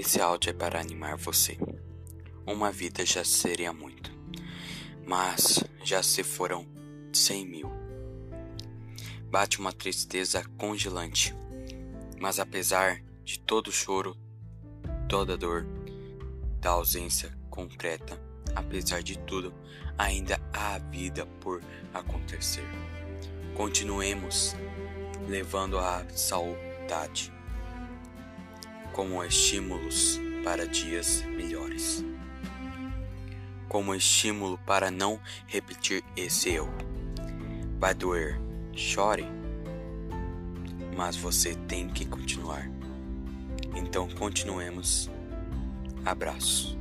Esse áudio é para animar você. Uma vida já seria muito, mas já se foram cem mil. Bate uma tristeza congelante, mas apesar de todo o choro, toda a dor, da ausência concreta, apesar de tudo, ainda há vida por acontecer. Continuemos levando a saudade como estímulos para dias melhores. Como estímulo para não repetir esse erro. Vai doer, chore, mas você tem que continuar. Então continuemos. Abraço.